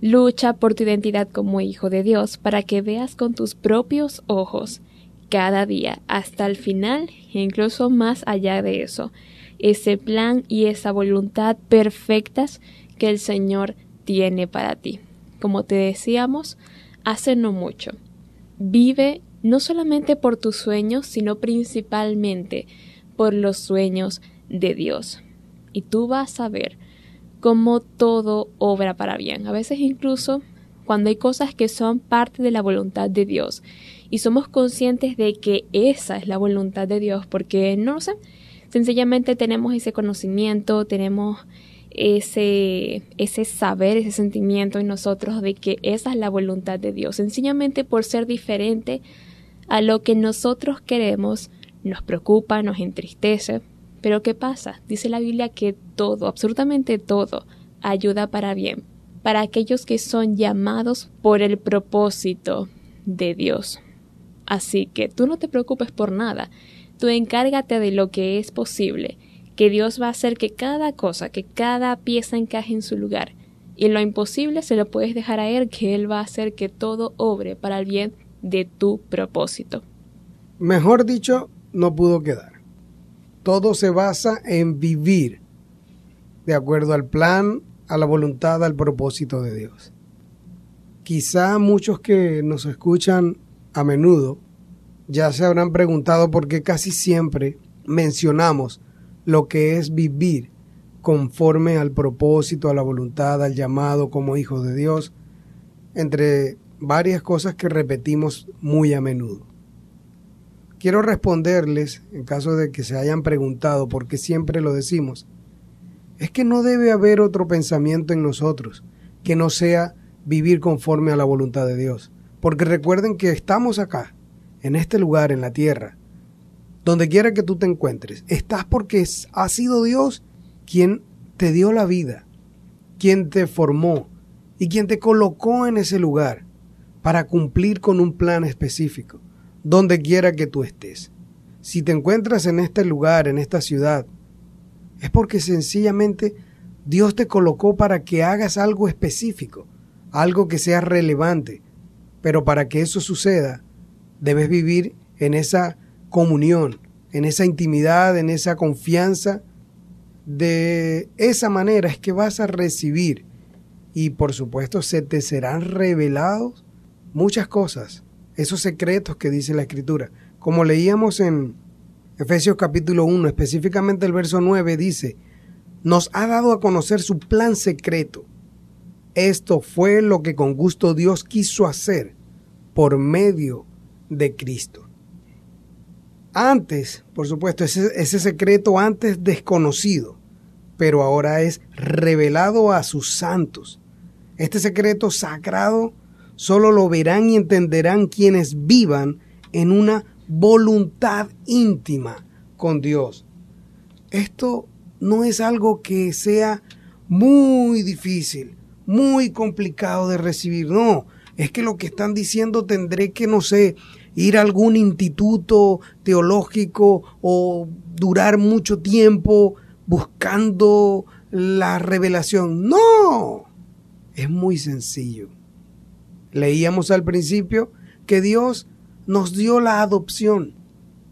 Lucha por tu identidad como hijo de Dios para que veas con tus propios ojos cada día hasta el final e incluso más allá de eso ese plan y esa voluntad perfectas que el Señor tiene para ti. Como te decíamos hace no mucho, vive no solamente por tus sueños, sino principalmente por los sueños de Dios. Y tú vas a ver cómo todo obra para bien. A veces incluso cuando hay cosas que son parte de la voluntad de Dios y somos conscientes de que esa es la voluntad de Dios porque no sé, sencillamente tenemos ese conocimiento, tenemos ese, ese saber, ese sentimiento en nosotros de que esa es la voluntad de Dios. Sencillamente por ser diferente a lo que nosotros queremos, nos preocupa, nos entristece. Pero ¿qué pasa? Dice la Biblia que todo, absolutamente todo, ayuda para bien, para aquellos que son llamados por el propósito de Dios. Así que tú no te preocupes por nada, tú encárgate de lo que es posible, que Dios va a hacer que cada cosa, que cada pieza encaje en su lugar. Y lo imposible se lo puedes dejar a Él, que Él va a hacer que todo obre para el bien de tu propósito. Mejor dicho, no pudo quedar. Todo se basa en vivir de acuerdo al plan, a la voluntad, al propósito de Dios. Quizá muchos que nos escuchan a menudo ya se habrán preguntado por qué casi siempre mencionamos lo que es vivir conforme al propósito, a la voluntad, al llamado como hijos de Dios, entre varias cosas que repetimos muy a menudo. Quiero responderles, en caso de que se hayan preguntado por qué siempre lo decimos, es que no debe haber otro pensamiento en nosotros que no sea vivir conforme a la voluntad de Dios. Porque recuerden que estamos acá, en este lugar, en la tierra, donde quiera que tú te encuentres, estás porque ha sido Dios quien te dio la vida, quien te formó y quien te colocó en ese lugar para cumplir con un plan específico, donde quiera que tú estés. Si te encuentras en este lugar, en esta ciudad, es porque sencillamente Dios te colocó para que hagas algo específico, algo que sea relevante. Pero para que eso suceda, debes vivir en esa comunión, en esa intimidad, en esa confianza. De esa manera es que vas a recibir y por supuesto se te serán revelados muchas cosas, esos secretos que dice la escritura. Como leíamos en Efesios capítulo 1, específicamente el verso 9 dice, nos ha dado a conocer su plan secreto. Esto fue lo que con gusto Dios quiso hacer por medio de Cristo. Antes, por supuesto, ese, secreto antes desconocido, pero ahora es revelado a sus santos, Este secreto sagrado solo lo verán y entenderán quienes vivan en una voluntad íntima con Dios. Esto no es algo que sea muy difícil, muy complicado de recibir, no, es que lo que están diciendo tendré que, no sé, ir a algún instituto teológico o durar mucho tiempo buscando la revelación. No, es muy sencillo. Leíamos al principio que Dios nos dio la adopción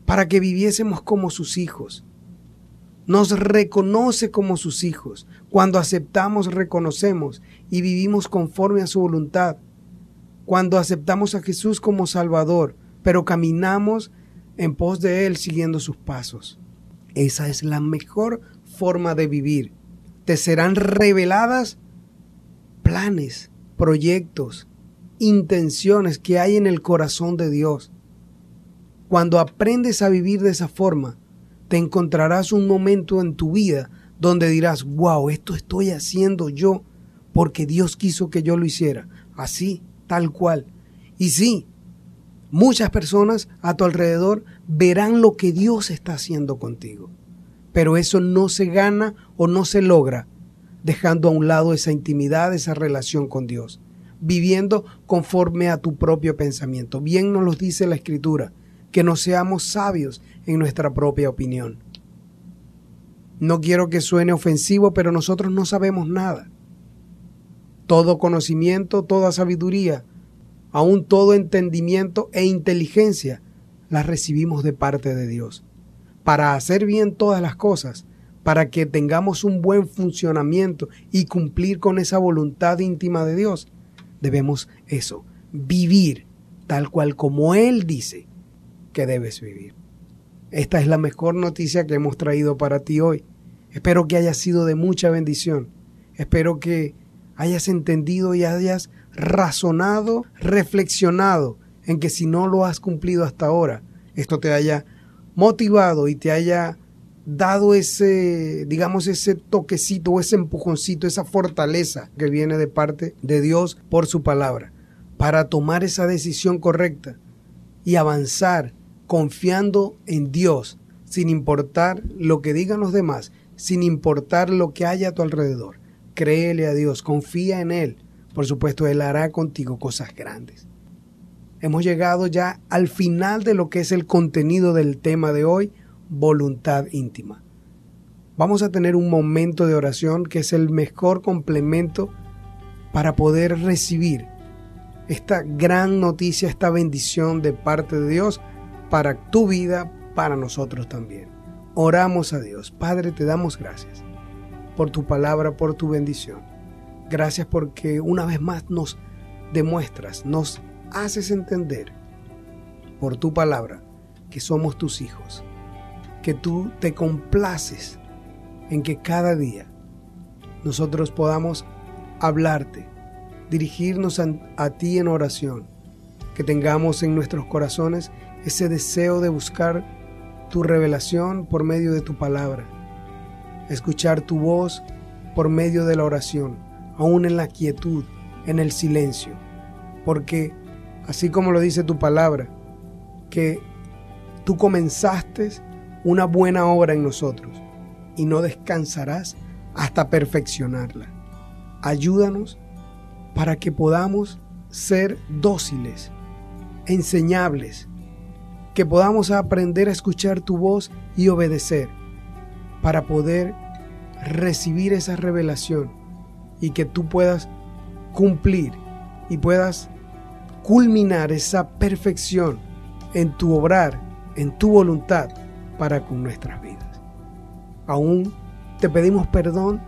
para que viviésemos como sus hijos. Nos reconoce como sus hijos. Cuando aceptamos, reconocemos y vivimos conforme a su voluntad. Cuando aceptamos a Jesús como Salvador, pero caminamos en pos de Él siguiendo sus pasos. Esa es la mejor forma de vivir. Te serán reveladas planes, proyectos, intenciones que hay en el corazón de Dios. Cuando aprendes a vivir de esa forma, te encontrarás un momento en tu vida donde dirás, wow, esto estoy haciendo yo porque Dios quiso que yo lo hiciera. Así, tal cual. Y sí, muchas personas a tu alrededor verán lo que Dios está haciendo contigo. Pero eso no se gana o no se logra dejando a un lado esa intimidad, esa relación con Dios, viviendo conforme a tu propio pensamiento. Bien nos lo dice la Escritura, que no seamos sabios en nuestra propia opinión. No quiero que suene ofensivo, pero nosotros no sabemos nada. Todo conocimiento, toda sabiduría, aún todo entendimiento e inteligencia, las recibimos de parte de Dios. Para hacer bien todas las cosas, para que tengamos un buen funcionamiento y cumplir con esa voluntad íntima de Dios, debemos eso, vivir tal cual como Él dice que debes vivir. Esta es la mejor noticia que hemos traído para ti hoy. Espero que haya sido de mucha bendición. Espero que hayas entendido y hayas razonado, reflexionado en que si no lo has cumplido hasta ahora, esto te haya motivado y te haya dado ese, digamos, ese toquecito, ese empujoncito, esa fortaleza que viene de parte de Dios por su palabra, para tomar esa decisión correcta y avanzar confiando en Dios, sin importar lo que digan los demás, sin importar lo que haya a tu alrededor. Créele a Dios, confía en Él. Por supuesto, Él hará contigo cosas grandes. Hemos llegado ya al final de lo que es el contenido del tema de hoy voluntad íntima. Vamos a tener un momento de oración que es el mejor complemento para poder recibir esta gran noticia, esta bendición de parte de Dios para tu vida, para nosotros también. Oramos a Dios. Padre, te damos gracias por tu palabra, por tu bendición. Gracias porque una vez más nos demuestras, nos haces entender por tu palabra que somos tus hijos que tú te complaces en que cada día nosotros podamos hablarte, dirigirnos a, ti en oración, que tengamos en nuestros corazones ese deseo de buscar tu revelación por medio de tu palabra, escuchar tu voz por medio de la oración, aún en la quietud, en el silencio, porque así como lo dice tu palabra, que tú comenzaste una buena obra en nosotros y no descansarás hasta perfeccionarla. Ayúdanos para que podamos ser dóciles, enseñables, que podamos aprender a escuchar tu voz y obedecer para poder recibir esa revelación y que tú puedas cumplir y puedas culminar esa perfección en tu obrar, en tu voluntad para con nuestras vidas. Aún te pedimos perdón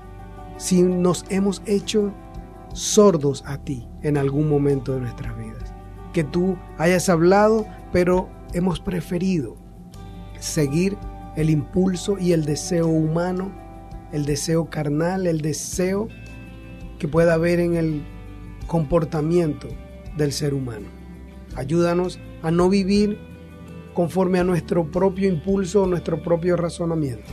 si nos hemos hecho sordos a ti en algún momento de nuestras vidas. Que tú hayas hablado, pero hemos preferido seguir el impulso y el deseo humano, el deseo carnal, el deseo que pueda haber en el comportamiento del ser humano. Ayúdanos a no vivir conforme a nuestro propio impulso, nuestro propio razonamiento,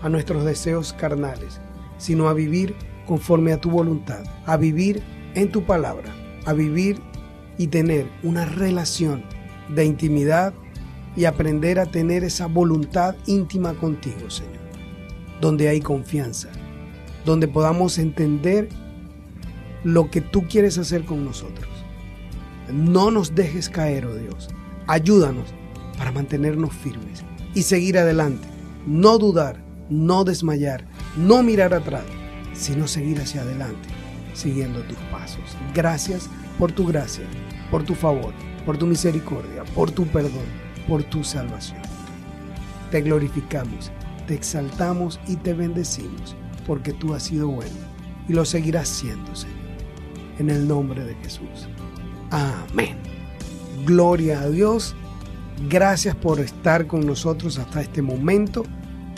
a nuestros deseos carnales, sino a vivir conforme a tu voluntad, a vivir en tu palabra, a vivir y tener una relación de intimidad y aprender a tener esa voluntad íntima contigo, Señor, donde hay confianza, donde podamos entender lo que tú quieres hacer con nosotros. No nos dejes caer, oh Dios. Ayúdanos para mantenernos firmes y seguir adelante. No dudar, no desmayar, no mirar atrás, sino seguir hacia adelante, siguiendo tus pasos. Gracias por tu gracia, por tu favor, por tu misericordia, por tu perdón, por tu salvación. Te glorificamos, te exaltamos y te bendecimos, porque tú has sido bueno y lo seguirás siendo, Señor. En el nombre de Jesús. Amén. Gloria a Dios. Gracias por estar con nosotros hasta este momento.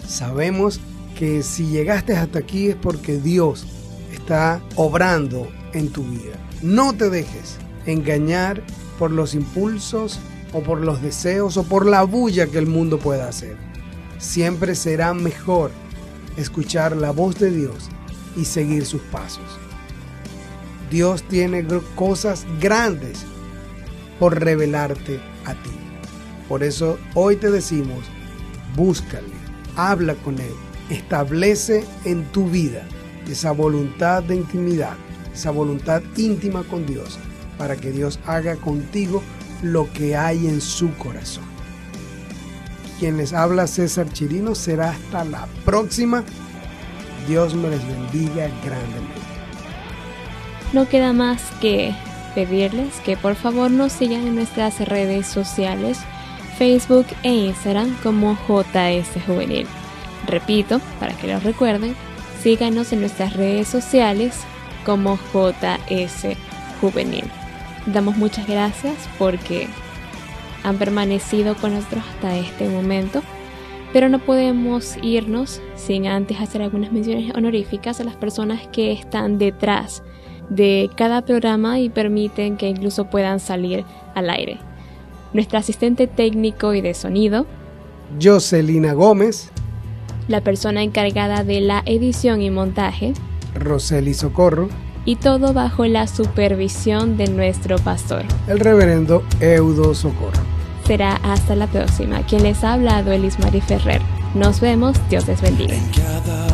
Sabemos que si llegaste hasta aquí es porque Dios está obrando en tu vida. No te dejes engañar por los impulsos o por los deseos o por la bulla que el mundo pueda hacer. Siempre será mejor escuchar la voz de Dios y seguir sus pasos. Dios tiene cosas grandes por revelarte a ti. Por eso hoy te decimos, búscale, habla con Él, establece en tu vida esa voluntad de intimidad, esa voluntad íntima con Dios, para que Dios haga contigo lo que hay en su corazón. Quien les habla César Chirino será hasta la próxima. Dios me les bendiga grandemente. No queda más que pedirles que por favor nos sigan en nuestras redes sociales, Facebook e Instagram como JS Juvenil. Repito, para que lo recuerden, síganos en nuestras redes sociales como JS Juvenil. Damos muchas gracias porque han permanecido con nosotros hasta este momento, pero no podemos irnos sin antes hacer algunas menciones honoríficas a las personas que están detrás de cada programa y permiten que incluso puedan salir al aire. Nuestro asistente técnico y de sonido, Jocelina Gómez, la persona encargada de la edición y montaje, Roseli Socorro, y todo bajo la supervisión de nuestro pastor, el reverendo Eudo Socorro. Será hasta la próxima. Quien les ha hablado, Elis Mari Ferrer. Nos vemos, Dios les bendiga. En cada